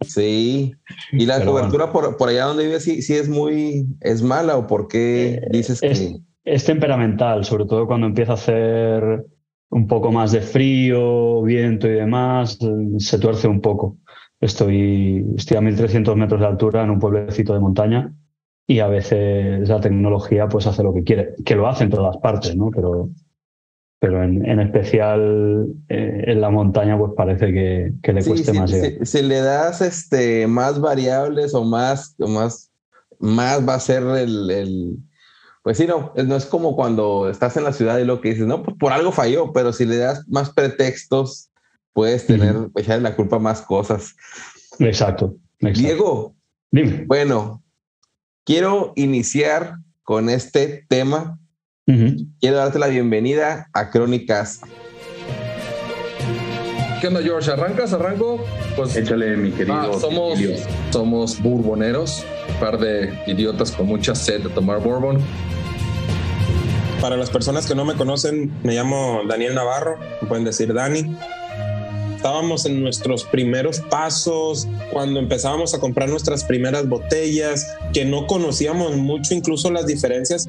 Sí. ¿Y la Pero cobertura por, por allá donde vives sí, sí es muy, es mala o por qué dices Es, que... es temperamental, sobre todo cuando empieza a hacer un poco más de frío, viento y demás, eh, se tuerce un poco. Estoy, estoy a 1300 metros de altura en un pueblecito de montaña y a veces la tecnología pues hace lo que quiere, que lo hace en todas partes, ¿no? Pero, pero en, en especial eh, en la montaña pues parece que, que le Sí, cueste sí, más llegar. si, le das este, más variables o más, o más, más va a ser el, el- Pues sí, no, no es como cuando estás en la ciudad y lo que dices, no, pues por algo falló, pero si le das más pretextos, puedes tener, echarle la culpa a más cosas. Exacto, exacto. Diego, Dime. bueno, quiero iniciar con este tema. Quiero darte la bienvenida a Crónicas. ¿Qué onda, George? ¿Arrancas? ¿Arranco? Pues Échale, mi querido. ah, somos, somos bourboneros, un par de idiotas con mucha sed de tomar bourbon. Para las personas que no me conocen, me llamo Daniel Navarro, me pueden decir Dani. Estábamos en nuestros primeros pasos, cuando empezábamos a comprar nuestras primeras botellas, que no conocíamos mucho incluso las diferencias.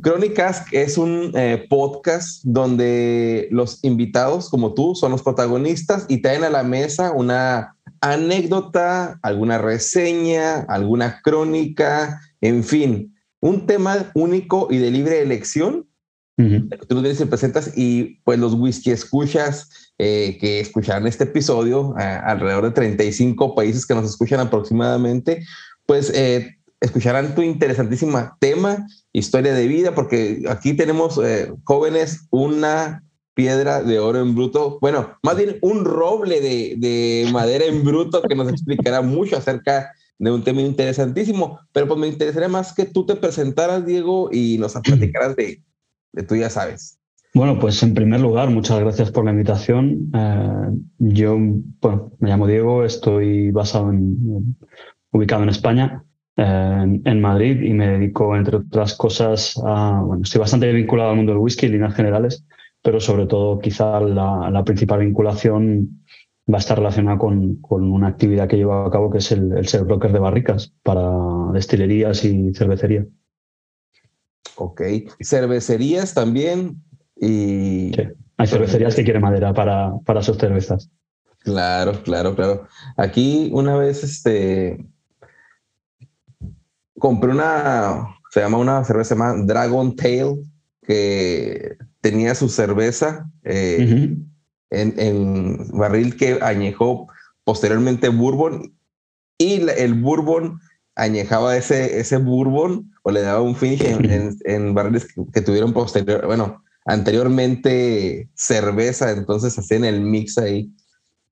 Crónicas es un eh, podcast donde los invitados, como tú, son los protagonistas y traen a la mesa una anécdota, alguna reseña, alguna crónica, en fin, un tema único y de libre elección. Tú lo y presentas y pues los whisky escuchas eh, que escucharán este episodio, alrededor de 35 países que nos escuchan aproximadamente, pues eh, escucharán tu interesantísima tema, historia de vida, porque aquí tenemos eh, jóvenes una piedra de oro en bruto, bueno, más bien un roble de, de madera en bruto que nos explicará mucho acerca de un tema interesantísimo, pero pues me interesaría más que tú te presentaras, Diego, y nos platicaras de, de tú ya sabes. Bueno, pues en primer lugar, muchas gracias por la invitación. Eh, yo, bueno, me llamo Diego, estoy basado en, ubicado en España en, Madrid y me dedico, entre otras cosas, a, bueno, estoy bastante vinculado al mundo del whisky en líneas generales, pero sobre todo quizá la, principal vinculación va a estar relacionada con, con, una actividad que llevo a cabo, que es el, ser broker de barricas para destilerías y cervecerías. Ok. Cervecerías también. Y... Hay cervecerías que quieren madera para, para sus cervezas. Claro, claro, claro. Aquí una vez este, compré una, se llama una cerveza más Dragon Tail, que tenía su cerveza eh, en, barril que añejó posteriormente bourbon y el bourbon añejaba ese, ese bourbon o le daba un finish en, barriles que, tuvieron posterior, bueno, anteriormente cerveza, entonces hacían el mix ahí.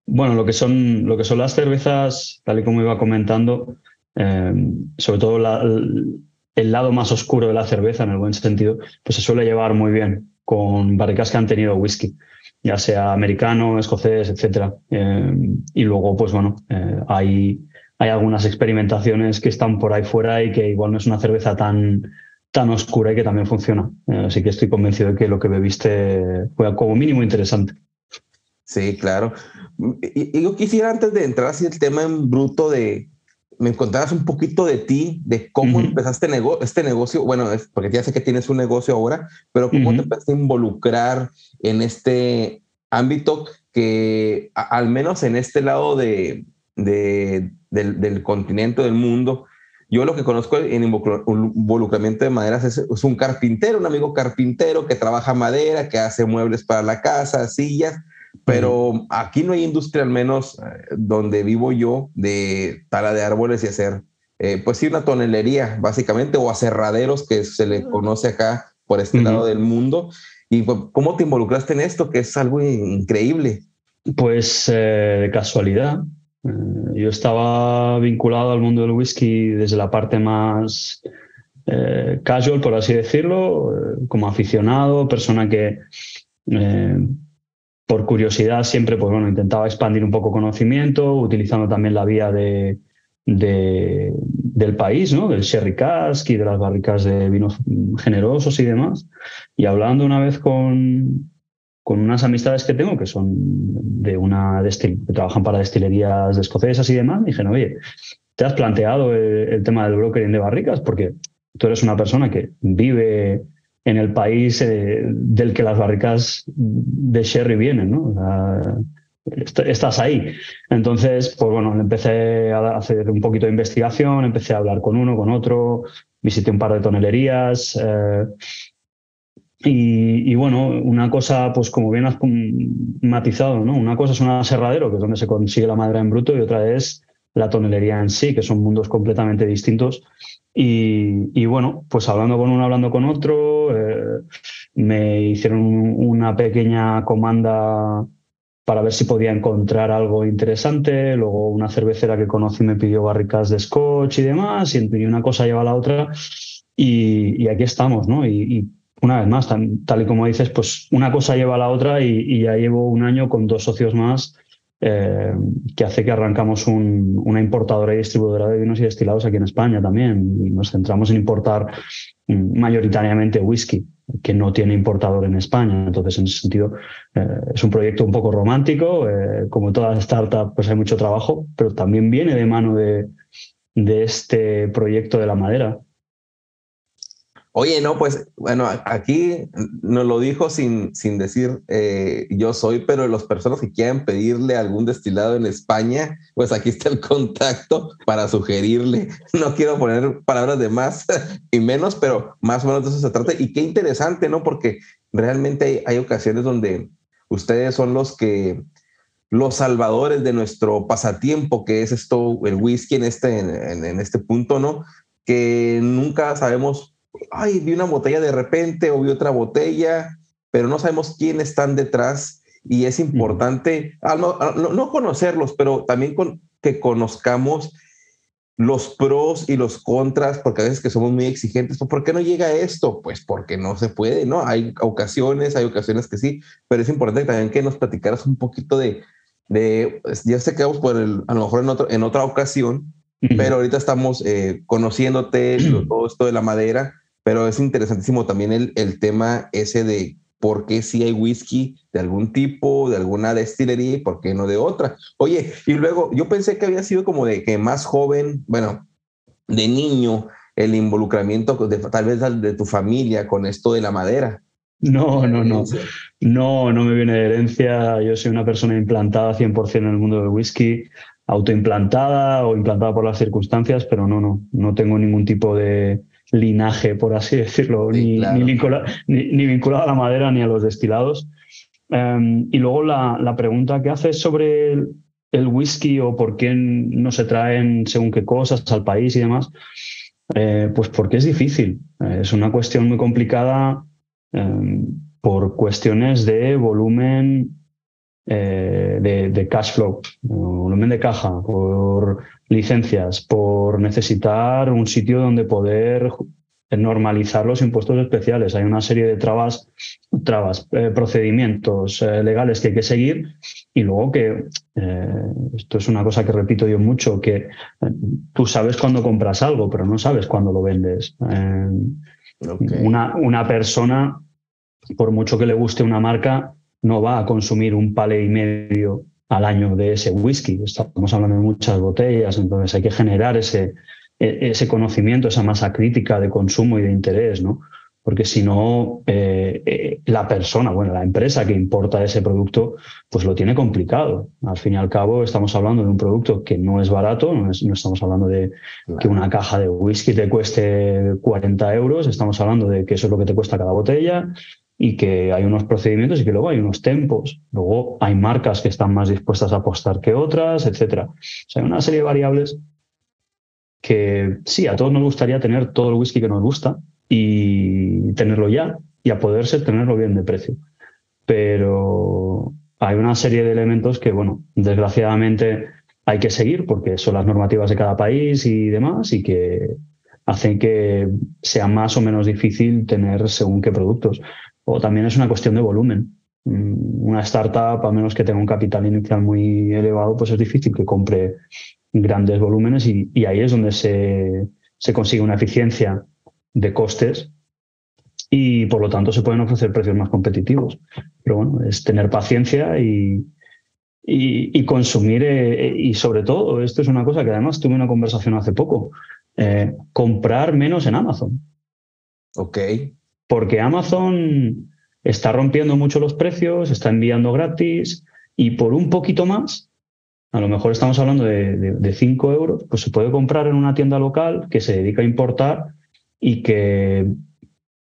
Bueno, lo que son, lo que son las cervezas, tal y como iba comentando, Em, sobre todo el lado más oscuro de la cerveza, en el buen sentido, pues se suele llevar muy bien con barricas que han tenido whisky, ya sea americano, escocés, etc. Em, y luego, pues bueno, eh, hay, hay algunas experimentaciones que están por ahí fuera y que igual no es una cerveza tan, tan oscura y que también funciona. Eh, así que estoy convencido de que lo que bebiste fue como mínimo interesante. Sí, claro. Y, yo quisiera antes de entrar así el tema en bruto de me contaras un poquito de ti, de cómo empezaste este negocio. Bueno, es porque ya sé que tienes un negocio ahora, pero cómo te empezaste a involucrar en este ámbito que, al menos en este lado de, del, continente, del mundo, yo lo que conozco en involucramiento de maderas es, es, un carpintero, un amigo carpintero que trabaja madera, que hace muebles para la casa, sillas, pero aquí no hay industria, al menos eh, donde vivo yo, de tala de árboles y hacer, eh, pues sí, una tonelería, básicamente, o aserraderos, que se le conoce acá por este lado del mundo. ¿Y pues, cómo te involucraste en esto, que es algo increíble? Pues eh, de casualidad. yo estaba vinculado al mundo del whisky desde la parte más casual, por así decirlo, como aficionado, persona que por curiosidad siempre pues bueno, intentaba expandir un poco conocimiento, utilizando también la vía de, del país, ¿no? del sherry cask y de las barricas de vinos generosos y demás. Y hablando una vez con, con unas amistades que tengo que son de una que trabajan para destilerías de escocesas y demás, me dijeron, oye, ¿te has planteado el, el tema del brokering de barricas? Porque tú eres una persona que vive en el país eh, del que las barricas de Sherry vienen, ¿no? estás ahí. Entonces, pues bueno, empecé a hacer un poquito de investigación, empecé a hablar con uno, con otro, visité un par de tonelerías. Eh, y, bueno, una cosa, pues como bien has matizado, ¿no? Una cosa es un aserradero, que es donde se consigue la madera en bruto, y otra es la tonelería en sí, que son mundos completamente distintos y, bueno, pues hablando con uno, hablando con otro, eh, me hicieron una pequeña comanda para ver si podía encontrar algo interesante. Luego una cervecera que conocí me pidió barricas de scotch y demás, y una cosa lleva a la otra. Y, aquí estamos, ¿no? Y, una vez más, tal y como dices, pues una cosa lleva a la otra y ya llevo un año con dos socios más eh, que hace que arrancamos una importadora y distribuidora de vinos y destilados aquí en España también. Y nos centramos en importar mm, mayoritariamente whisky, que no tiene importador en España. Entonces, en ese sentido, eh, es un proyecto un poco romántico. Eh, como todas las startups, pues hay mucho trabajo, pero también viene de mano de, de este proyecto de la madera. Oye, no, pues bueno, aquí nos lo dijo sin, sin decir eh, yo soy, pero las personas que quieran pedirle algún destilado en España, pues aquí está el contacto para sugerirle. No quiero poner palabras de más y menos, pero más o menos de eso se trata. Y qué interesante, ¿no? Porque realmente hay, ocasiones donde ustedes son los que los salvadores de nuestro pasatiempo, que es esto, el whisky en este, en este punto, ¿no? Que nunca sabemos ay, vi una botella de repente o vi otra botella, pero no sabemos quién están detrás y es importante no, conocerlos, pero también con, que conozcamos los pros y los contras, porque a veces que somos muy exigentes, ¿por qué no llega esto? Pues porque no se puede, ¿no? Hay ocasiones, hay ocasiones que sí, pero es importante también que nos platicaras un poquito de, de pues, ya sé que vamos por el, a lo mejor en, otro, en otra ocasión, pero ahorita estamos eh, conociéndote, todo esto de la madera, pero es interesantísimo también el, el tema ese de por qué si hay whisky de algún tipo, de alguna destilería y por qué no de otra. Oye, y luego yo pensé que había sido como de que más joven, bueno, de niño, el involucramiento de, tal vez de tu familia con esto de la madera. No, no, no. No, no me viene de herencia. Yo soy una persona implantada 100% en el mundo del whisky, autoimplantada o implantada por las circunstancias, pero no, no, no tengo ningún tipo de, linaje, por así decirlo, ni, ni, vinculado a la madera ni a los destilados. Em, y luego la, pregunta que haces sobre el, whisky o por qué no se traen según qué cosas al país y demás, eh, pues porque es difícil. es una cuestión muy complicada em, por cuestiones de volumen eh, de, de, cash flow, volumen de caja, por licencias, por necesitar un sitio donde poder normalizar los impuestos especiales. Hay una serie de trabas, trabas eh, procedimientos eh, legales que hay que seguir y luego que, eh, esto es una cosa que repito yo mucho, que tú sabes cuándo compras algo, pero no sabes cuándo lo vendes. Una, una persona, por mucho que le guste una marca, no va a consumir un pale y medio al año de ese whisky. Estamos hablando de muchas botellas, entonces hay que generar ese, e, ese conocimiento, esa masa crítica de consumo y de interés, ¿no? Porque si no, eh, eh, la persona, bueno, la empresa que importa ese producto, pues lo tiene complicado. Al fin y al cabo, estamos hablando de un producto que no es barato, no, estamos hablando de que una caja de whisky te cueste 40 euros, estamos hablando de que eso es lo que te cuesta cada botella, y que hay unos procedimientos y que luego hay unos tempos. Luego hay marcas que están más dispuestas a apostar que otras, etcétera. O sea, hay una serie de variables que sí, a todos nos gustaría tener todo el whisky que nos gusta y tenerlo ya y a poder ser tenerlo bien de precio. Pero hay una serie de elementos que, bueno, desgraciadamente hay que seguir porque son las normativas de cada país y demás y que hacen que sea más o menos difícil tener según qué productos o también es una cuestión de volumen. Mm, una startup, a menos que tenga un capital inicial muy elevado, pues es difícil que compre grandes volúmenes y, ahí es donde se, consigue una eficiencia de costes y por lo tanto se pueden ofrecer precios más competitivos. Pero bueno, es tener paciencia y, y, consumir eh, y sobre todo, esto es una cosa que además tuve una conversación hace poco, eh, comprar menos en Amazon. Ok porque Amazon está rompiendo mucho los precios, está enviando gratis y por un poquito más, a lo mejor estamos hablando de 5 euros, pues se puede comprar en una tienda local que se dedica a importar y que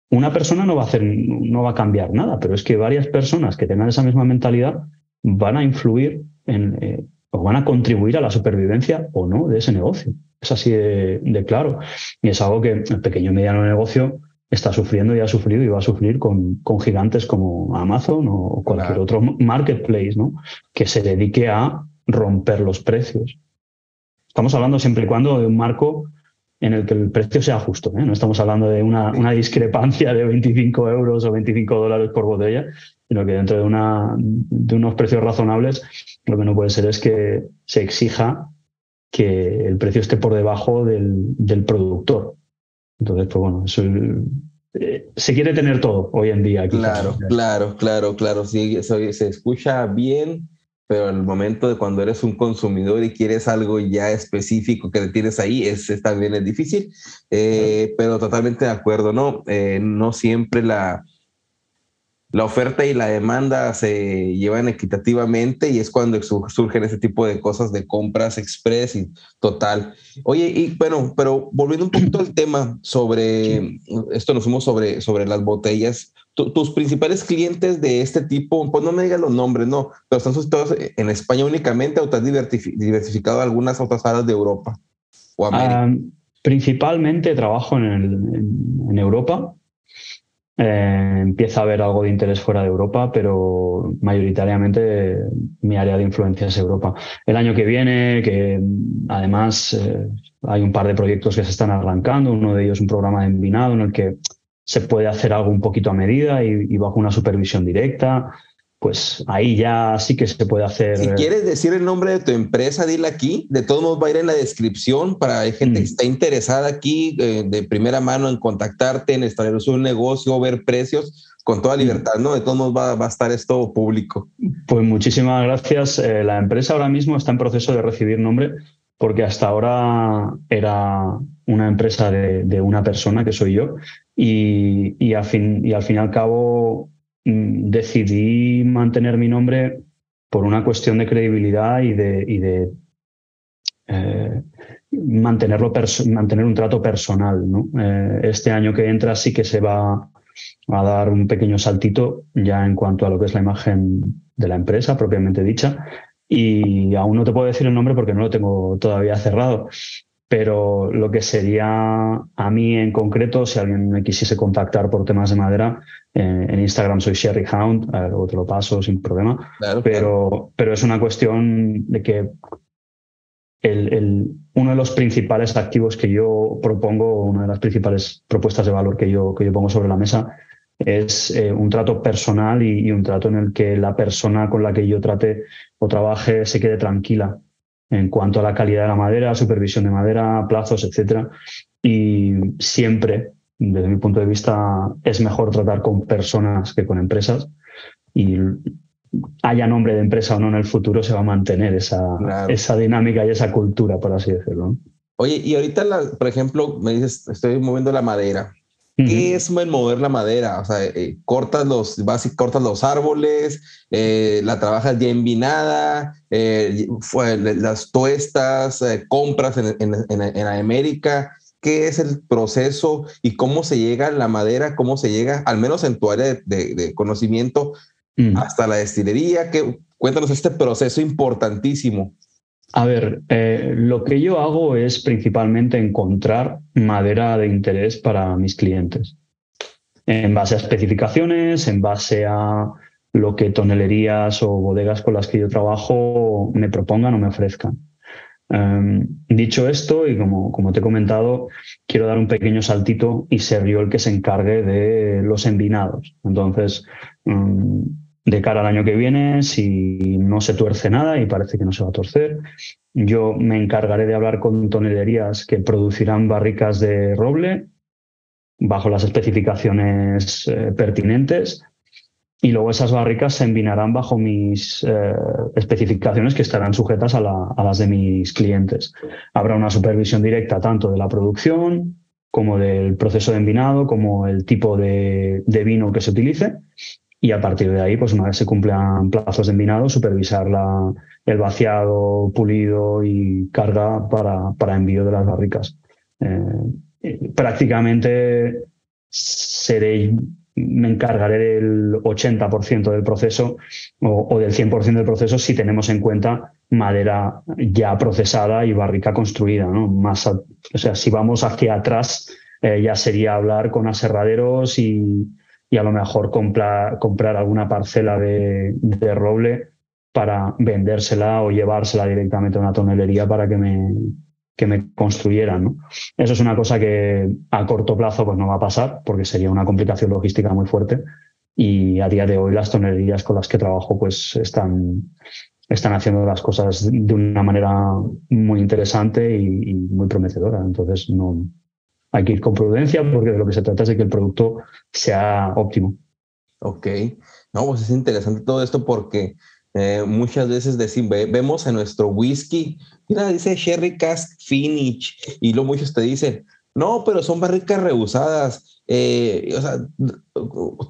una persona no va a hacer, no va a cambiar nada, pero es que varias personas que tengan esa misma mentalidad van a influir eh, o van a contribuir a la supervivencia o no de ese negocio. Es así de, de claro. Y es algo que el pequeño y mediano negocio está sufriendo y ha sufrido y va a sufrir con, con gigantes como Amazon o cualquier otro marketplace, ¿no? Que se dedique a romper los precios. Estamos hablando siempre y cuando de un marco en el que el precio sea justo. ¿eh? No estamos hablando de una, una, discrepancia de 25 euros o 25 dólares por botella, sino que dentro de, una, de unos precios razonables, lo que no puede ser es que se exija que el precio esté por debajo del, del productor. Entonces, pues bueno, eh, se quiere tener todo hoy en día. Claro, claro, claro, claro. Sí, se escucha bien pero el momento de cuando eres un consumidor y quieres algo ya específico que tienes ahí, es, también es difícil, eh, pero totalmente de acuerdo, ¿no? Eh, no siempre la, la oferta y la demanda se llevan equitativamente y es cuando surgen ese tipo de cosas de compras express y total. Oye, y bueno, pero volviendo un poquito al tema sobre, esto nos fuimos sobre, sobre las botellas, tus principales clientes de este tipo, pues no me digas los nombres, no, pero están suscitados en España únicamente o te has diversificado algunas otras áreas de Europa o América? Ah, principalmente trabajo en, en Europa eh, empieza a haber algo de interés fuera de Europa, pero mayoritariamente mi área de influencia es Europa. El año que viene, que además eh, hay un par de proyectos que se están arrancando, uno de ellos un programa de envinado en el que se puede hacer algo un poquito a medida y bajo una supervisión directa pues ahí ya sí que se puede hacer. Si quieres decir el nombre de tu empresa, dile aquí. De todos modos va a ir en la descripción para gente que mm. está interesada aquí eh, de primera mano en contactarte, en establecer un negocio, ver precios con toda mm. libertad, ¿no? De todos modos va, a estar esto público. Pues muchísimas gracias. Eh, la empresa ahora mismo está en proceso de recibir nombre porque hasta ahora era una empresa de, una persona que soy yo y, y, fin, y al fin y al cabo decidí mantener mi nombre por una cuestión de credibilidad y de, y de eh, mantenerlo mantener un trato personal. Eh, este año que entra sí que se va a dar un pequeño saltito ya en cuanto a lo que es la imagen de la empresa propiamente dicha. Y aún no te puedo decir el nombre porque no lo tengo todavía cerrado, pero lo que sería a mí en concreto, si alguien me quisiese contactar por temas de madera, eh, en Instagram soy Sherry Hound, luego te lo paso sin problema, pero, pero es una cuestión de que el, uno de los principales activos que yo propongo, una de las principales propuestas de valor que yo, que yo pongo sobre la mesa, es eh, un trato personal y, un trato en el que la persona con la que yo trate o trabaje se quede tranquila en cuanto a la calidad de la madera, supervisión de madera, plazos, etcétera. Y siempre, desde mi punto de vista, es mejor tratar con personas que con empresas. Y haya nombre de empresa o no en el futuro, se va a mantener esa, esa dinámica y esa cultura, por así decirlo. Oye, y ahorita, por ejemplo, me dices, estoy moviendo la madera. ¿Qué es mover la madera? O sea, eh, cortas los, vas cortas los árboles, eh, la trabajas ya envinada, eh, las tuestas, compras en, en, América. ¿Qué es el proceso y cómo se llega a la madera? ¿Cómo se llega, al menos en tu área de, conocimiento, hasta la destilería? Que, cuéntanos este proceso importantísimo. A ver, eh, lo que yo hago es principalmente encontrar madera de interés para mis clientes. En base a especificaciones, en base a lo que tonelerías o bodegas con las que yo trabajo me propongan o me ofrezcan. Em, dicho esto, y como, como, te he comentado, quiero dar un pequeño saltito y ser yo el que se encargue de los envinados. Entonces, em, de cara al año que viene, si no se tuerce nada y parece que no se va a torcer, yo me encargaré de hablar con tonelerías que producirán barricas de roble bajo las especificaciones eh, pertinentes y luego esas barricas se envinarán bajo mis eh, especificaciones que estarán sujetas a, las de mis clientes. Habrá una supervisión directa tanto de la producción como del proceso de envinado, como el tipo de vino que se utilice y a partir de ahí, pues una vez se cumplan plazos de envinado, supervisar la, el vaciado, pulido y carga para, para envío de las barricas. Eh, prácticamente seré, me encargaré del 80% del proceso o, del 100% del proceso si tenemos en cuenta madera ya procesada y barrica construida. ¿no? Más o sea, si vamos hacia atrás, eh, ya sería hablar con aserraderos y, y a lo mejor comprar, comprar alguna parcela de, roble para vendérsela o llevársela directamente a una tonelería para que me, que me construyeran. ¿no? Eso es una cosa que a corto plazo pues no va a pasar porque sería una complicación logística muy fuerte y a día de hoy las tonelerías con las que trabajo pues están, están haciendo las cosas de una manera muy interesante y, y muy prometedora. Entonces no, hay que ir con prudencia porque de lo que se trata es de que el producto sea óptimo. Ok, no, pues es interesante todo esto porque Eh, muchas veces decimos, vemos en nuestro whisky, mira, dice Sherry Cask Finish, y lo muchos te dicen, no, pero son barricas reusadas. Eh, o sea,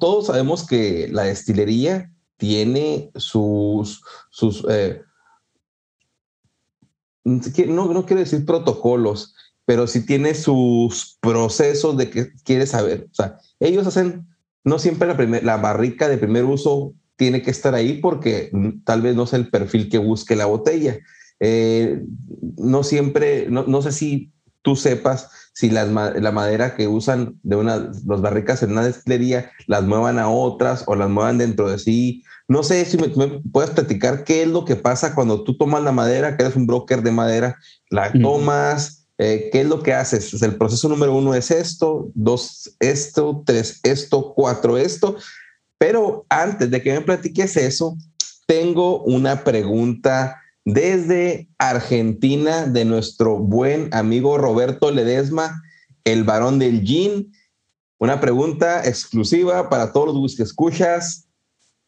todos sabemos que la destilería tiene sus, sus eh, no, no quiero decir protocolos, pero sí tiene sus procesos de que quiere saber. O sea, ellos hacen, no siempre la, la barrica de primer uso tiene que estar ahí porque tal vez no es el perfil que busque la botella. Eh, no siempre, no, no, sé si tú sepas si las, la madera que usan de una, los barricas en una destilería las muevan a otras o las muevan dentro de sí. No sé si me, puedes platicar qué es lo que pasa cuando tú tomas la madera, que eres un broker de madera, la tomas, eh, qué es lo que haces. el proceso número uno es esto, dos esto, tres esto, cuatro esto. Pero antes de que me platiques eso, tengo una pregunta desde Argentina de nuestro buen amigo Roberto Ledesma, el varón del gin. Una pregunta exclusiva para todos los que escuchas.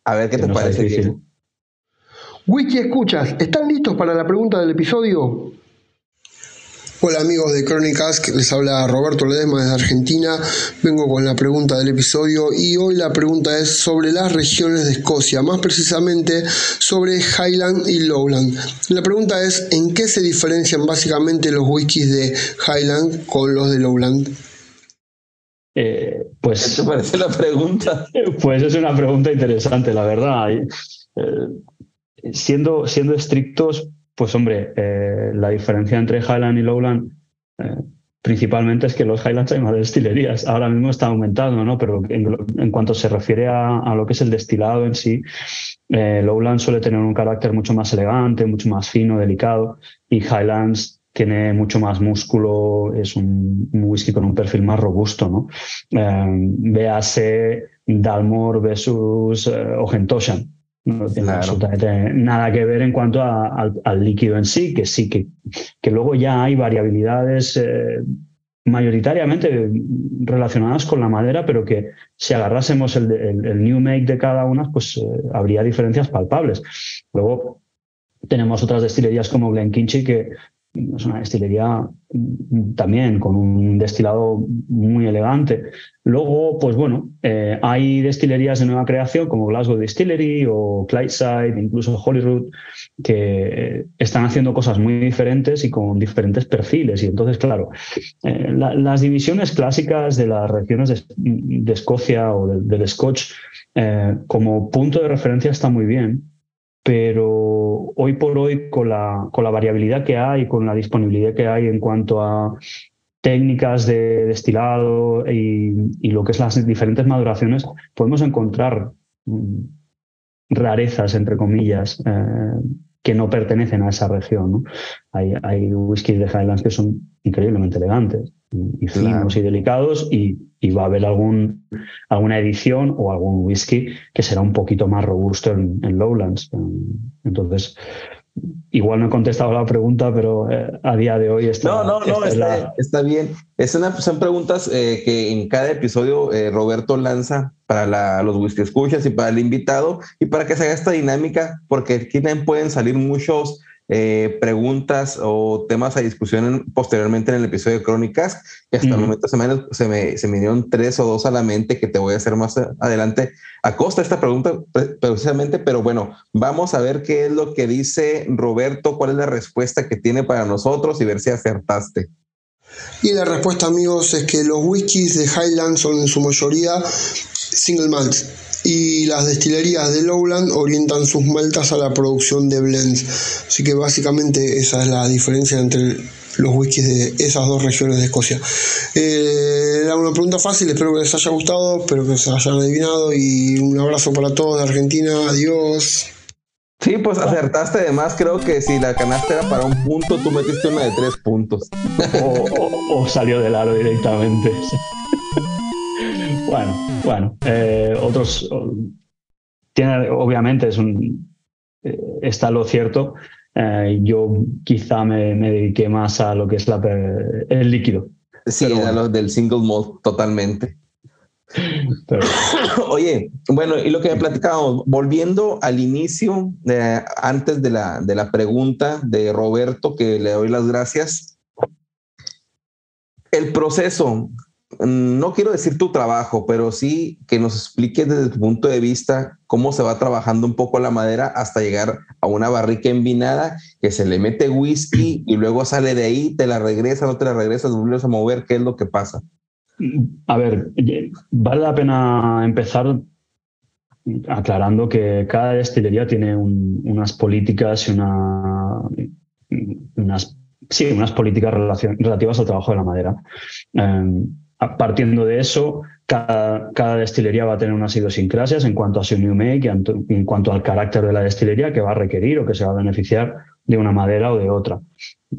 A ver qué te parece. Whisky escuchas, ¿están listos para la pregunta del episodio? Hola amigos de Crónicas, les habla Roberto Ledesma desde Argentina. Vengo con la pregunta del episodio y hoy la pregunta es sobre las regiones de Escocia, más precisamente sobre Highland y Lowland. La pregunta es ¿en qué se diferencian básicamente los whiskies de Highland con los de Lowland? Eh, pues, ¿Qué te parece la pregunta? Pues es una pregunta interesante, la verdad. Eh, siendo, siendo estrictos, pues hombre, eh, la diferencia entre Highland y Lowland eh, principalmente es que los Highlands hay más destilerías. Ahora mismo está aumentando, ¿no? Pero en, cuanto se refiere a, lo que es el destilado en sí, eh, Lowland suele tener un carácter mucho más elegante, mucho más fino, delicado, y Highlands tiene mucho más músculo, es un, whisky con un perfil más robusto, ¿no? véase Dalmor versus Ogentoshan no tiene absolutamente nada que ver en cuanto al, líquido en sí, que sí, que, que luego ya hay variabilidades eh, mayoritariamente relacionadas con la madera, pero que si agarrásemos el, el, new make de cada una, pues eh, habría diferencias palpables. Luego tenemos otras destilerías como Glenkinchie que es una destilería mm, también con un destilado muy elegante. Luego, pues bueno, eh, hay destilerías de nueva creación como Glasgow Distillery o Clydeside, incluso Holyrood, que están haciendo cosas muy diferentes y con diferentes perfiles. Y entonces, claro, eh, las divisiones clásicas de las regiones de, Escocia o del Scotch eh, como punto de referencia está muy bien, pero hoy por hoy con la, con la variabilidad que hay, con la disponibilidad que hay en cuanto a técnicas de destilado y, lo que es las diferentes maduraciones, podemos encontrar mm, rarezas, entre comillas, eh, que no pertenecen a esa región. Hay, hay whiskies de Highlands que son increíblemente elegantes y, finos y delicados y, va a haber algún, alguna edición o algún whisky que será un poquito más robusto en, Lowlands. Entonces, igual no he contestado la pregunta, pero eh, a día de hoy está, no, no, no, está, bien. Es una, son preguntas eh, que en cada episodio eh, Roberto lanza para los whisky escuchas y para el invitado y para que se haga esta dinámica, porque aquí también pueden salir muchos eh, preguntas o temas a discusión posteriormente en el episodio de Crónicas, que hasta el momento se me, se, me, se me dieron tres o dos a la mente que te voy a hacer más adelante a costa de esta pregunta precisamente, pero bueno, vamos a ver qué es lo que dice Roberto, cuál es la respuesta que tiene para nosotros y ver si acertaste. Y la respuesta, amigos, es que los whiskies de Highland son en su mayoría single malt y las destilerías de Lowland orientan sus maltas a la producción de blends. Así que básicamente esa es la diferencia entre los whiskies de esas dos regiones de Escocia. Eh, era una pregunta fácil, espero que les haya gustado, espero que se hayan adivinado y un abrazo para todos de Argentina, adiós. Sí, pues acertaste además, creo que si la canasta era para un punto, tú metiste una de tres puntos. o salió del aro directamente. Bueno, bueno, eh, otros tiene, obviamente es un eh, está lo cierto. Eh, yo quizá me, dediqué más a lo que es la, el líquido. Sí, a lo del single malt totalmente. Oye, bueno, y lo que he platicado, volviendo al inicio, antes de la, de la pregunta de Roberto, que le doy las gracias. El proceso, no quiero decir tu trabajo, pero sí que nos expliques desde tu punto de vista cómo se va trabajando un poco la madera hasta llegar a una barrica envinada que se le mete whisky y luego sale de ahí, te la regresa, no te la regresas, vuelves a mover, ¿qué es lo que pasa? A ver, vale la pena empezar aclarando que cada destilería tiene unas políticas y una, unas, sí, unas políticas relativas al trabajo de la madera. Em, partiendo de eso, cada, destilería va a tener unas idiosincrasias en cuanto a su new make en cuanto al carácter de la destilería que va a requerir o que se va a beneficiar de una madera o de otra.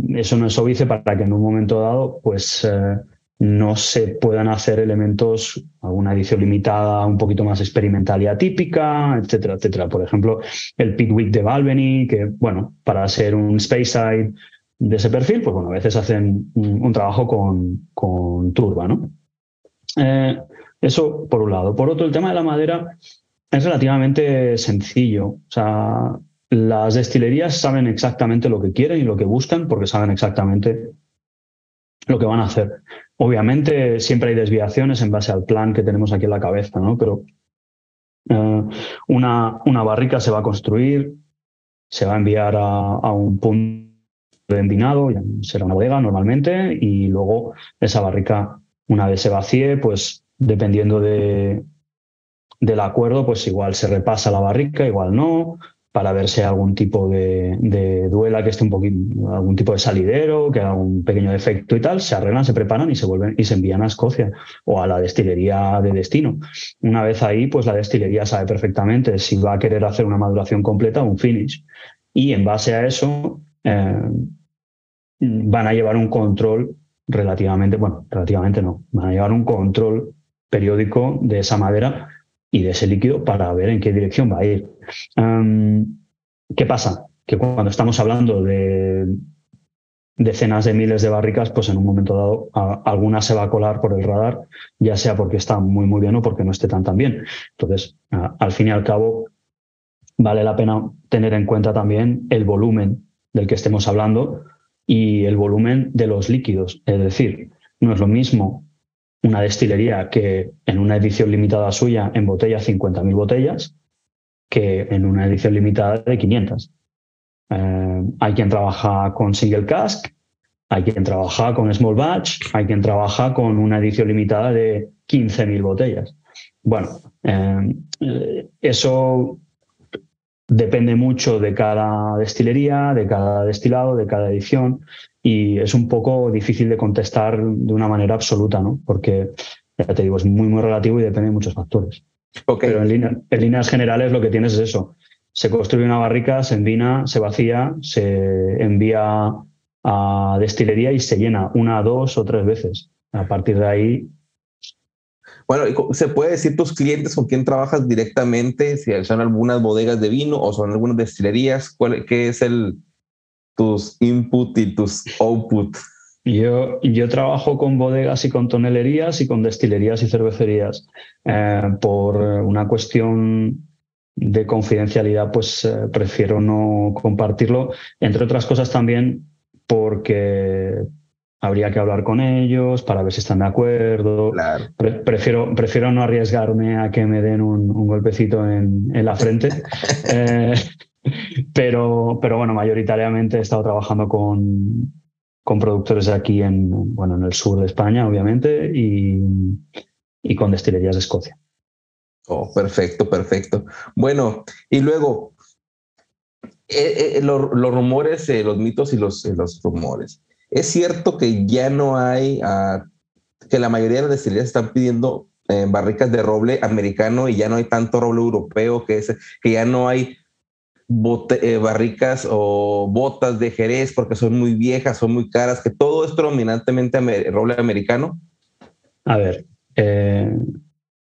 Eso no es óbice para que en un momento dado, pues eh, no se puedan hacer elementos, alguna edición limitada un poquito más experimental y atípica, etcétera, etcétera. Por ejemplo, el Pitwick de Balvenie, que, bueno, para ser un Speyside de ese perfil, pues bueno, a veces hacen un, trabajo con, con, turba, ¿no? Eh, eso por un lado. Por otro, el tema de la madera es relativamente sencillo. O sea, las destilerías saben exactamente lo que quieren y lo que buscan porque saben exactamente lo que van a hacer. Obviamente siempre hay desviaciones en base al plan que tenemos aquí en la cabeza, ¿no? Pero eh, una, una, barrica se va a construir, se va a enviar a, un punto de envinado, será una bodega normalmente, y luego esa barrica, una vez se vacíe, pues dependiendo de, del acuerdo, pues igual se repasa la barrica, igual no, para ver si hay algún tipo de, duela que esté un poquito, algún tipo de salidero, que haga un pequeño defecto y tal, se arreglan, se preparan y se vuelven y se envían a Escocia o a la destilería de destino. Una vez ahí, pues la destilería sabe perfectamente si va a querer hacer una maduración completa o un finish. Y en base a eso, eh, van a llevar un control relativamente, bueno, relativamente no, van a llevar un control periódico de esa madera y de ese líquido para ver en qué dirección va a ir. ¿Qué pasa? Que cuando estamos hablando de decenas de miles de barricas, pues en un momento dado alguna se va a colar por el radar, ya sea porque está muy muy bien o porque no esté tan tan bien. Entonces, al fin y al cabo, vale la pena tener en cuenta también el volumen del que estemos hablando y el volumen de los líquidos. Es decir, no es lo mismo una destilería que en una edición limitada suya embotella 50.000 botellas que en una edición limitada de 500. Eh, hay quien trabaja con single cask, hay quien trabaja con small batch, hay quien trabaja con una edición limitada de 15.000 botellas. Bueno, eh, eso depende mucho de cada destilería, de cada destilado, de cada edición y es un poco difícil de contestar de una manera absoluta, ¿no? Porque, ya te digo, es muy, muy relativo y depende de muchos factores. Pero en, líneas generales lo que tienes es eso. Se construye una barrica, se envina, se vacía, se envía a destilería y se llena una, dos o tres veces. A partir de ahí bueno, ¿se puede decir tus clientes con quién trabajas directamente? Si son algunas bodegas de vino o son algunas destilerías, ¿qué es el, tus input y tus output? Yo, yo trabajo con bodegas y con tonelerías y con destilerías y cervecerías. Eh, por una cuestión de confidencialidad, pues eh, prefiero no compartirlo. Entre otras cosas también porque habría que hablar con ellos para ver si están de acuerdo. prefiero, prefiero no arriesgarme a que me den un, golpecito en, en, la frente. eh, pero, pero bueno, mayoritariamente he estado trabajando con, con productores aquí en, bueno, en el sur de España, obviamente, y, y con destilerías de Escocia. Oh, perfecto, perfecto. Bueno, y luego, eh, eh, los rumores, eh, los mitos y los, los rumores. Es cierto que ya no hay, ah, que la mayoría de las destilerías están pidiendo barricas de roble americano y ya no hay tanto roble europeo, que, es, que ya no hay eh, barricas o botas de Jerez porque son muy viejas, son muy caras, que todo es predominantemente roble americano? A ver, eh,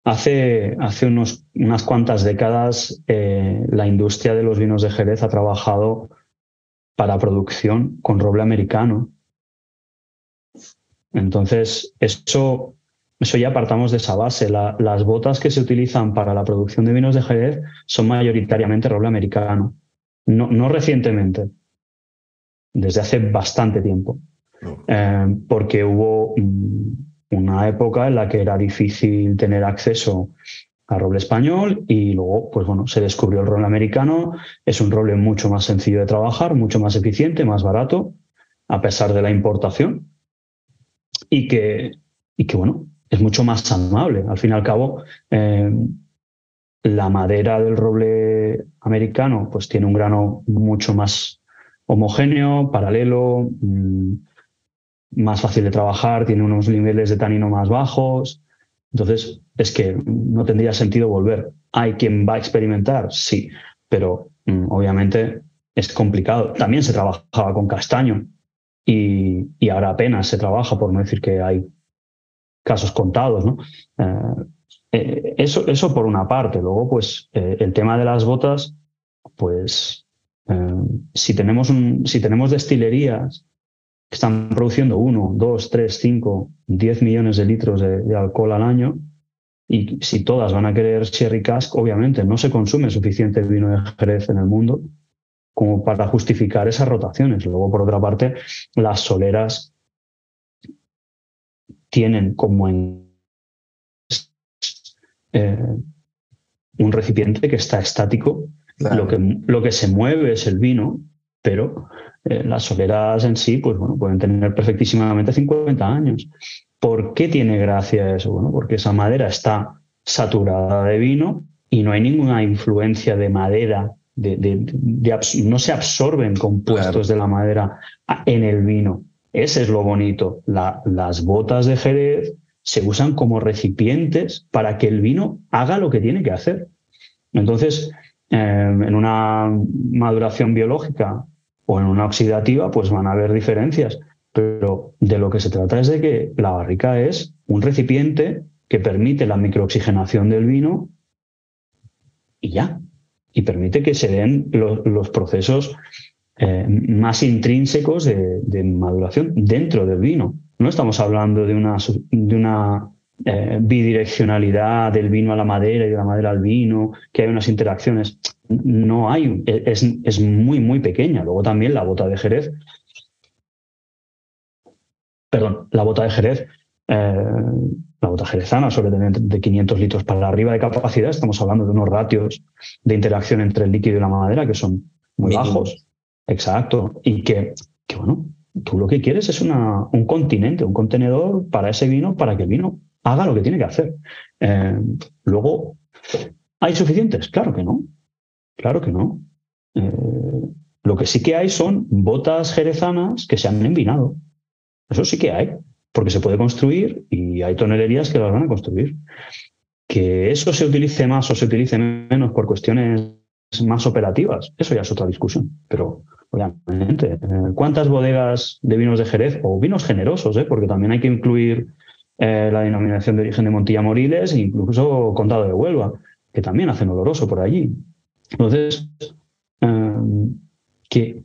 hace, hace unos, unas cuantas décadas eh, la industria de los vinos de Jerez ha trabajado para producción con roble americano. Entonces, eso eso ya partamos de esa base. las botas que se utilizan para la producción de vinos de Jerez son mayoritariamente roble americano. No, no recientemente, desde hace bastante tiempo. Eh, porque hubo mm, una época en la que era difícil tener acceso a roble español y luego, pues bueno, se descubrió el roble americano. Es un roble mucho más sencillo de trabajar, mucho más eficiente, más barato, a pesar de la importación. Y que, y que bueno, es mucho más amable. Al fin y al cabo, eh, la madera del roble americano pues tiene un grano mucho más homogéneo, paralelo, mm, más fácil de trabajar, tiene unos niveles de tanino más bajos. Entonces, es que no tendría sentido volver. ¿Hay quien va a experimentar? Sí, pero mm, obviamente es complicado. También se trabajaba con castaño y, ahora apenas se trabaja, por no decir que hay casos contados, ¿no? Eh, eh, eso, eso por una parte. Luego, pues, eh, el tema de las botas, pues, si, tenemos un, si tenemos destilerías que están produciendo uno, dos, tres, cinco, diez millones de litros de, alcohol al año, y si todas van a querer Sherry Cask, obviamente no se consume suficiente vino de Jerez en el mundo como para justificar esas rotaciones. Luego, por otra parte, las soleras tienen como en eh, un recipiente que está estático. Lo, que, lo que se mueve es el vino, pero eh, las soleras en sí, pues bueno, pueden tener perfectísimamente 50 años. ¿Por qué tiene gracia eso? Bueno, porque esa madera está saturada de vino y no hay ninguna influencia de madera, de, no se absorben compuestos de la madera en el vino. Ese es lo bonito. las botas de Jerez se usan como recipientes para que el vino haga lo que tiene que hacer. Entonces, em, en una maduración biológica o en una oxidativa, pues van a haber diferencias. Pero de lo que se trata es de que la barrica es un recipiente que permite la microoxigenación del vino y ya. Y permite que se den los procesos eh, más intrínsecos de, maduración dentro del vino. No estamos hablando de una, eh, bidireccionalidad del vino a la madera y de la madera al vino, que hay unas interacciones. No hay, es, es muy, muy pequeña. Luego también la bota de Jerez, perdón, la bota de Jerez, eh, la bota jerezana suele tener de 500 litros para arriba de capacidad. Estamos hablando de unos ratios de interacción entre el líquido y la madera que son muy bajos. Exacto. Y que, bueno, tú lo que quieres es una, un continente, un contenedor para ese vino, para que el vino haga lo que tiene que hacer. Eh, luego, ¿hay suficientes? Claro que no. Claro que no. Eh, lo que sí que hay son botas jerezanas que se han envinado. Eso sí que hay, porque se puede construir y hay tonelerías que las van a construir. Que eso se utilice más o se utilice menos por cuestiones más operativas, eso ya es otra discusión. Pero obviamente. Eh, ¿Cuántas bodegas de vinos de Jerez o vinos generosos? Eh? Porque también hay que incluir eh, la denominación de origen de Montilla Moriles e incluso Condado de Huelva, que también hacen oloroso por allí. Entonces, ¿qué,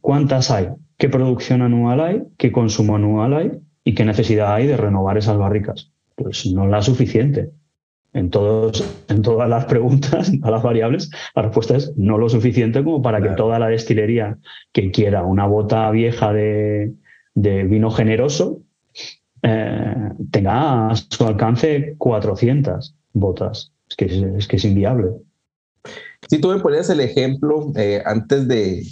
cuántas hay? ¿Qué producción anual hay? ¿Qué consumo anual hay? ¿Y qué necesidad hay de renovar esas barricas? Pues no la suficiente en, todos, en todas las preguntas, a las variables, la respuesta es no lo suficiente como para que toda la destilería que quiera una bota vieja de, vino generoso eh, tenga a su alcance 400 botas. Es que es, que es inviable. Si tú me ponías el ejemplo eh, antes de,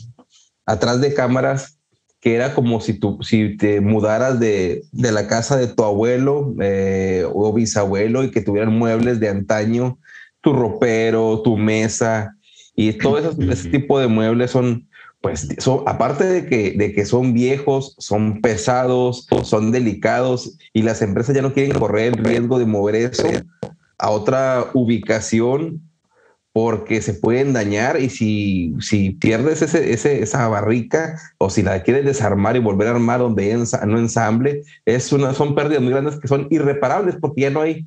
atrás de cámaras, que era como si, tú, si te mudaras de, de la casa de tu abuelo eh, o bisabuelo y que tuvieran muebles de antaño, tu ropero, tu mesa y todo ese tipo de muebles son, pues, son, aparte de que, de que son viejos, son pesados, son delicados y las empresas ya no quieren correr el riesgo de mover eso a otra ubicación porque se pueden dañar y si, si pierdes ese, ese, esa barrica o si la quieres desarmar y volver a armar donde no ensamble, es una, son pérdidas muy grandes que son irreparables porque ya no hay,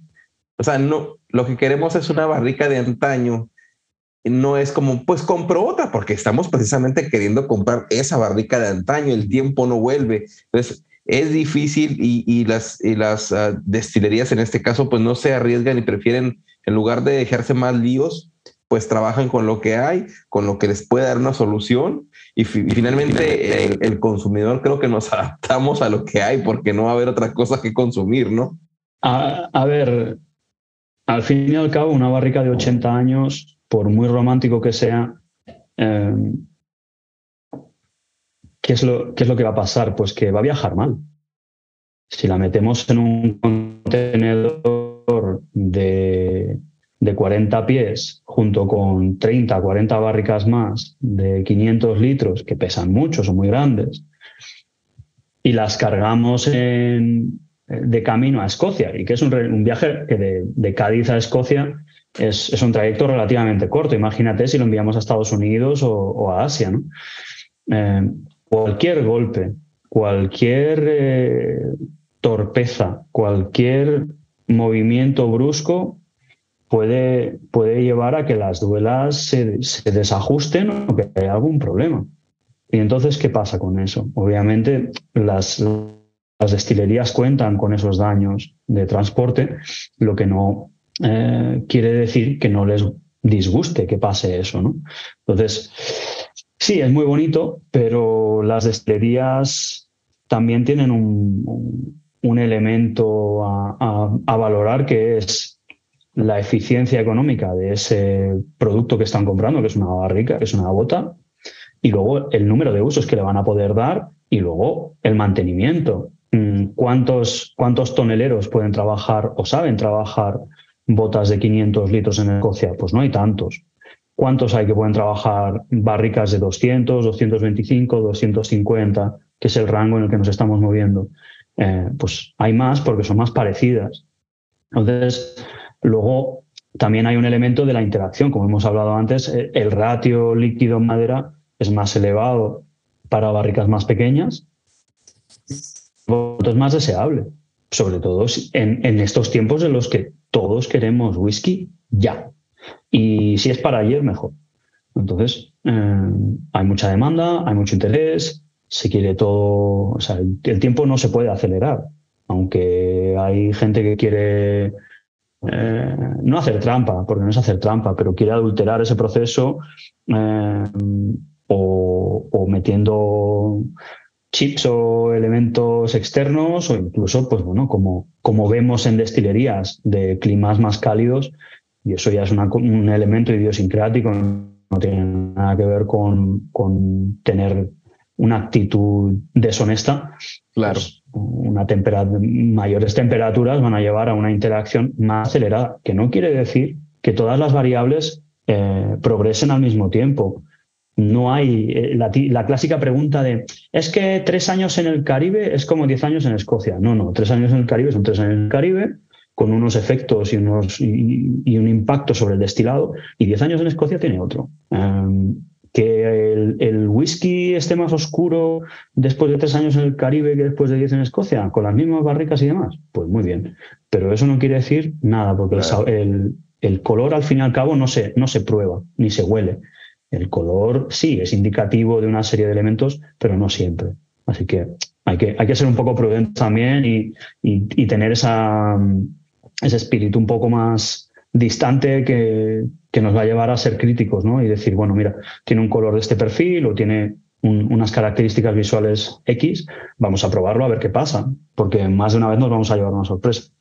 o sea, no, lo que queremos es una barrica de antaño. No es como, pues compro otra, porque estamos precisamente queriendo comprar esa barrica de antaño, el tiempo no vuelve. Entonces, es difícil y, las, las ah, destilerías en este caso pues no se arriesgan y prefieren, en lugar de dejarse más líos, pues trabajan con lo que hay, con lo que les puede dar una solución y, finalmente el, consumidor creo que nos adaptamos a lo que hay porque no va a haber otra cosa que consumir, ¿no? A, ver, al fin y al cabo, una barrica de 80 años, por muy romántico que sea, em, ¿qué, es lo, ¿qué es lo que va a pasar? Pues que va a viajar mal. Si la metemos en un contenedor de de 40 pies junto con 30, 40 barricas más de 500 litros, que pesan mucho, son muy grandes, y las cargamos de camino a Escocia, y que es un, viaje que de, Cádiz a Escocia es, un trayecto relativamente corto. Imagínate si lo enviamos a Estados Unidos o, a Asia. Eh, cualquier golpe, cualquier eh, torpeza, cualquier movimiento brusco puede, puede llevar a que las duelas se, desajusten o que haya algún problema. Y entonces, ¿qué pasa con eso? Obviamente, las, las destilerías cuentan con esos daños de transporte, lo que no eh, quiere decir que no les disguste que pase eso, ¿no? Entonces, sí, es muy bonito, pero las destilerías también tienen un, un, elemento a, a, valorar que es la eficiencia económica de ese producto que están comprando, que es una barrica, que es una bota, y luego el número de usos que le van a poder dar y luego el mantenimiento. Mm, ¿Cuántos, cuántos toneleros pueden trabajar o saben trabajar botas de 500 litros en Escocia? Pues no hay tantos. ¿Cuántos hay que pueden trabajar barricas de 200, 225, 250, que es el rango en el que nos estamos moviendo? Eh, pues hay más porque son más parecidas. Entonces, Luego, también hay un elemento de la interacción, como hemos hablado antes, eh, el ratio líquido-madera es más elevado para barricas más pequeñas, es más deseable, sobre todo en, estos tiempos en los que todos queremos whisky ya. Y si es para ayer, mejor. Entonces, eh, hay mucha demanda, hay mucho interés, se quiere todo, o sea, el tiempo no se puede acelerar, aunque hay gente que quiere eh, no hacer trampa, porque no es hacer trampa, pero quiere adulterar ese proceso eh, o, metiendo chips o elementos externos o incluso, pues bueno, como, como vemos en destilerías de climas más cálidos, y eso ya es un elemento idiosincrático, no tiene nada que ver con, con tener una actitud deshonesta. Claro. Pues, una mayores temperaturas van a llevar a una interacción más acelerada, que no quiere decir que todas las variables eh, progresen al mismo tiempo. No hay eh, la, clásica pregunta de ¿es que tres años en el Caribe es como diez años en Escocia? No, no, tres años en el Caribe son tres años en el Caribe, con unos efectos y, unos, y, un impacto sobre el destilado, y diez años en Escocia tiene otro. Em, que el, whisky esté más oscuro después de tres años en el Caribe que después de diez en Escocia, con las mismas barricas y demás, pues muy bien. Pero eso no quiere decir nada, porque el, color al fin y al cabo no se, no se prueba ni se huele. El color sí es indicativo de una serie de elementos, pero no siempre. Así que hay que, hay que ser un poco prudente también y, y tener esa, ese espíritu un poco más distante que, que nos va a llevar a ser críticos, ¿no? Y decir, bueno, mira, tiene un color de este perfil o tiene unas características visuales X, vamos a probarlo a ver qué pasa, porque más de una vez nos vamos a llevar una sorpresa.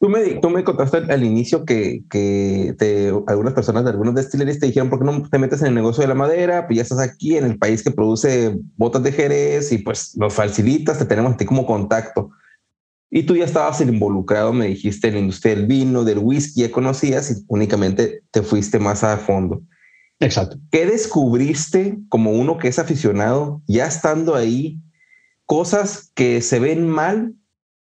Tú me, tú me contaste al inicio que, que te, algunas personas de algunos destilerías te dijeron, ¿por qué no te metes en el negocio de la madera? Pues ya estás aquí en el país que produce botas de Jerez y pues nos facilitas, te tenemos a ti como contacto. Y tú ya estabas involucrado, me dijiste, en la industria del vino, del whisky, ya conocías y únicamente te fuiste más a fondo. Exacto. ¿Qué descubriste como uno que es aficionado, ya estando ahí, cosas que se ven mal,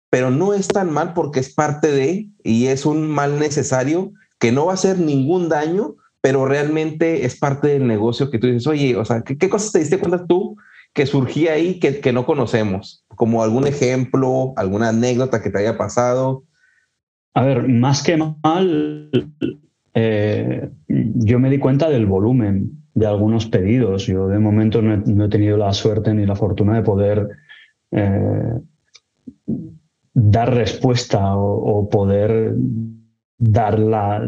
pero no es tan mal porque es parte de y es un mal necesario que no va a hacer ningún daño, pero realmente es parte del negocio que tú dices, oye, o sea, ¿qué, qué cosas te diste cuenta tú que surgía ahí que, no conocemos? Como algún ejemplo, alguna anécdota que te haya pasado. A ver, más que mal, eh, yo me di cuenta del volumen de algunos pedidos. Yo de momento no he, tenido la suerte ni la fortuna de poder eh, dar respuesta o, poder dar la,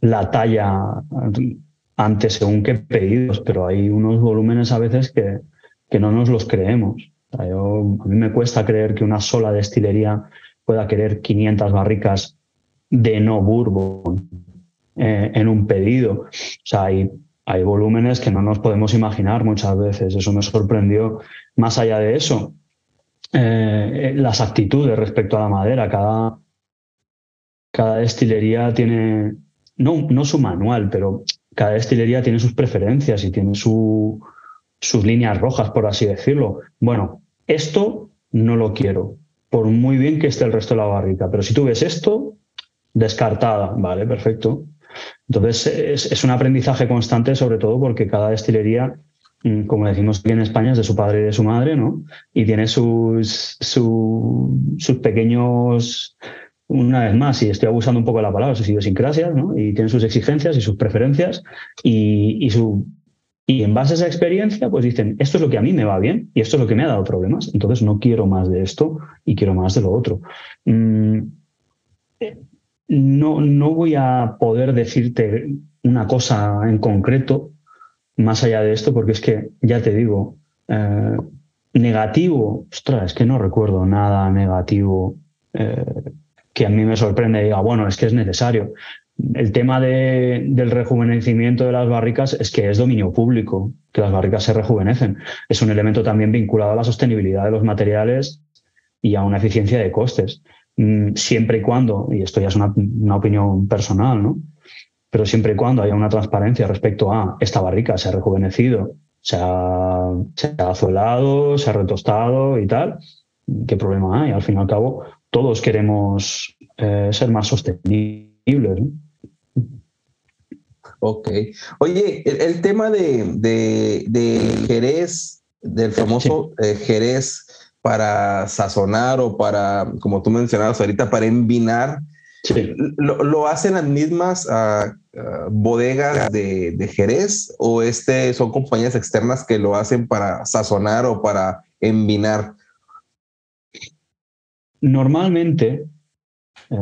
la, talla ante según qué pedidos, pero hay unos volúmenes a veces que, que no nos los creemos. a mí me cuesta creer que una sola destilería pueda querer 500 barricas de no bourbon eh, en un pedido. O sea, hay, hay volúmenes que no nos podemos imaginar muchas veces. Eso me sorprendió. Más allá de eso, eh, las actitudes respecto a la madera. Cada, cada destilería tiene, no, no su manual, pero cada destilería tiene sus preferencias y tiene su, sus líneas rojas, por así decirlo. Bueno, esto no lo quiero, por muy bien que esté el resto de la barrica, pero si tú ves esto, descartada, vale, perfecto. Entonces es, un aprendizaje constante, sobre todo porque cada destilería, mm, como decimos aquí en España, es de su padre y de su madre, ¿no? Y tiene sus, sus pequeños, una vez más, y estoy abusando un poco de la palabra, sus idiosincrasias, ¿no? Y tiene sus exigencias y sus preferencias y, su, y en base a esa experiencia, pues dicen, esto es lo que a mí me va bien y esto es lo que me ha dado problemas. Entonces no quiero más de esto y quiero más de lo otro. Mm, no, no voy a poder decirte una cosa en concreto más allá de esto, porque es que, ya te digo, eh, negativo, ostras, es que no recuerdo nada negativo eh, que a mí me sorprende y diga, bueno, es que es necesario. El tema del rejuvenecimiento de las barricas es que es dominio público, que las barricas se rejuvenecen. Es un elemento también vinculado a la sostenibilidad de los materiales y a una eficiencia de costes. Mm, siempre y cuando, y esto ya es una, opinión personal, ¿no? Pero siempre y cuando haya una transparencia respecto a esta barrica se ha rejuvenecido, se ha, se se ha retostado y tal, ¿qué problema hay? Al fin y al cabo, todos queremos eh, ser más sostenibles. Ok. Oye, el, tema de, de, Jerez, del famoso eh, Jerez, para sazonar o para, como tú mencionabas ahorita, para envinar. Lo, hacen las mismas ah, ah, bodegas de, Jerez o este son compañías externas que lo hacen para sazonar o para envinar? Normalmente eh,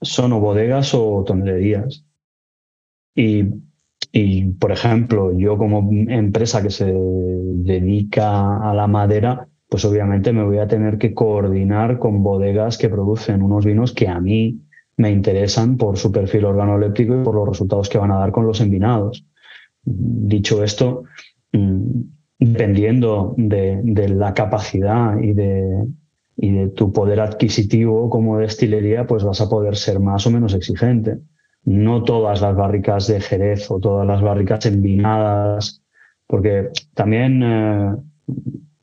son o bodegas o tonelerías. Y, por ejemplo, yo como empresa que se dedica a la madera, pues obviamente me voy a tener que coordinar con bodegas que producen unos vinos que a mí me interesan por su perfil organoléptico y por los resultados que van a dar con los envinados. Dicho esto, mm, dependiendo de, la capacidad y de tu poder adquisitivo como destilería, pues vas a poder ser más o menos exigente. No todas las barricas de Jerez o todas las barricas envinadas, porque también eh,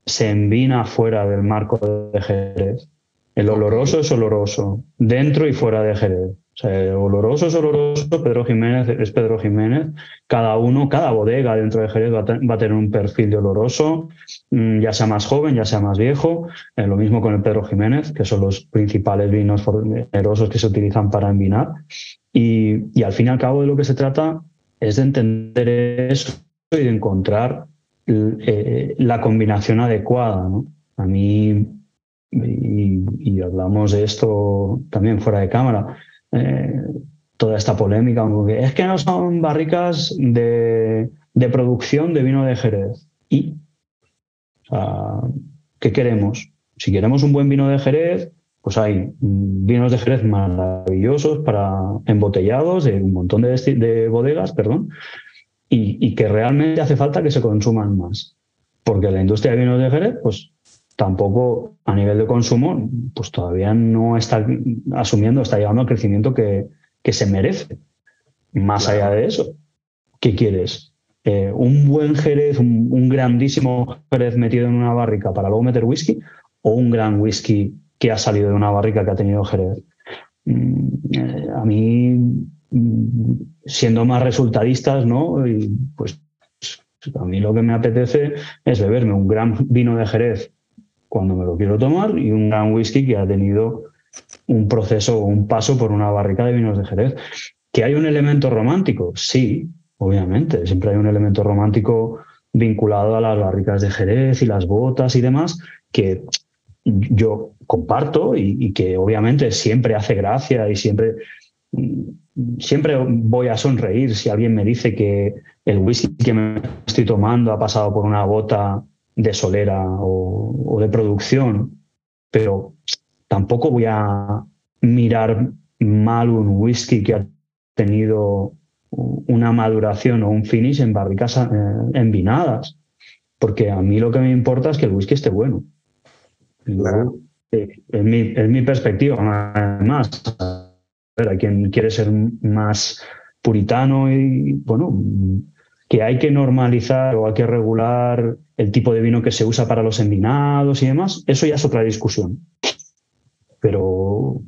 se envina fuera del marco de Jerez. El oloroso es oloroso, dentro y fuera de Jerez. Sea, oloroso es oloroso, Pedro Jiménez es Pedro Jiménez. Cada uno, cada bodega dentro de Jerez va a, tener un perfil de oloroso, mm, ya sea más joven, ya sea más viejo. Eh, lo mismo con el Pedro Jiménez, que son los principales vinos olorosos que se utilizan para envinar. Y, al fin y al cabo de lo que se trata es de entender eso y de encontrar eh, la combinación adecuada. A mí, y, hablamos de esto también fuera de cámara, eh, toda esta polémica, es que no son barricas de, producción de vino de Jerez. ¿Y qué queremos? Si queremos un buen vino de Jerez, pues hay vinos de Jerez maravillosos para embotellados de un montón de, de bodegas, perdón, y, que realmente hace falta que se consuman más. Porque la industria de vinos de Jerez, pues tampoco a nivel de consumo, pues todavía no está asumiendo, está llegando al crecimiento que, que se merece. Más allá de eso, ¿qué quieres? Eh, ¿Un buen Jerez, un, grandísimo Jerez metido en una barrica para luego meter whisky? ¿O un gran whisky que ha salido de una barrica que ha tenido Jerez? Mm, eh, a mí siendo más resultadistas, ¿no? Y pues a mí lo que me apetece es beberme un gran vino de Jerez cuando me lo quiero tomar y un gran whisky que ha tenido un proceso o un paso por una barrica de vinos de Jerez. ¿Que hay un elemento romántico? Sí, obviamente. Siempre hay un elemento romántico vinculado a las barricas de Jerez y las botas y demás, que yo comparto y, que obviamente siempre hace gracia y siempre, siempre voy a sonreír si alguien me dice que el whisky que me estoy tomando ha pasado por una bota de solera o, o de producción, pero tampoco voy a mirar mal un whisky que ha tenido una maduración o un finish en barricas eh, envinadas, porque a mí lo que me importa es que el whisky esté bueno. Eh, es, mi, perspectiva, además. Hay quien quiere ser más puritano y, bueno, que hay que normalizar o hay que regular el tipo de vino que se usa para los envinados y demás, eso ya es otra discusión. Pero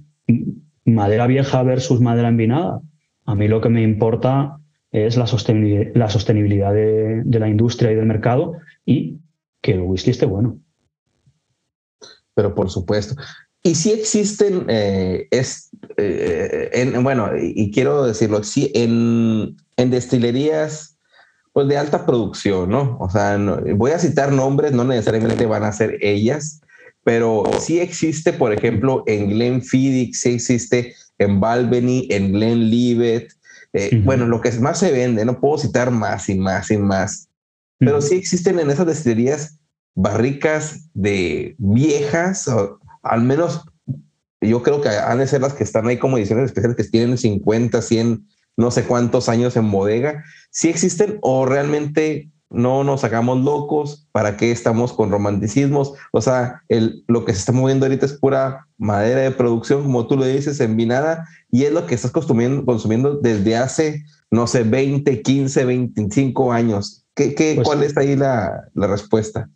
madera vieja versus madera envinada, a mí lo que me importa es la sostenibilidad, de, la industria y del mercado y que el whisky esté bueno. Pero por supuesto. Y si existen, eh, es, eh, en, bueno, y quiero decirlo, en, en destilerías pues de alta producción, ¿no? O sea, voy a citar nombres, no necesariamente van a ser ellas, pero sí existe, por ejemplo, en Glenfiddich, sí existe en Balvenie, en Glenlivet, eh, bueno, lo que más se vende, no puedo citar más y más y más, pero sí existen en esas destilerías barricas de viejas, o al menos yo creo que han de ser las que están ahí como ediciones especiales que tienen 50, 100, no sé cuántos años en bodega. Sí existen o realmente no nos hagamos locos, ¿para qué estamos con romanticismos? O sea, el, lo que se está moviendo ahorita es pura madera de producción, como tú lo dices, envinada, y es lo que estás consumiendo, consumiendo desde hace, no sé, 20, 15, 25 años. ¿Qué, qué, pues ¿Cuál es ahí la, la, respuesta?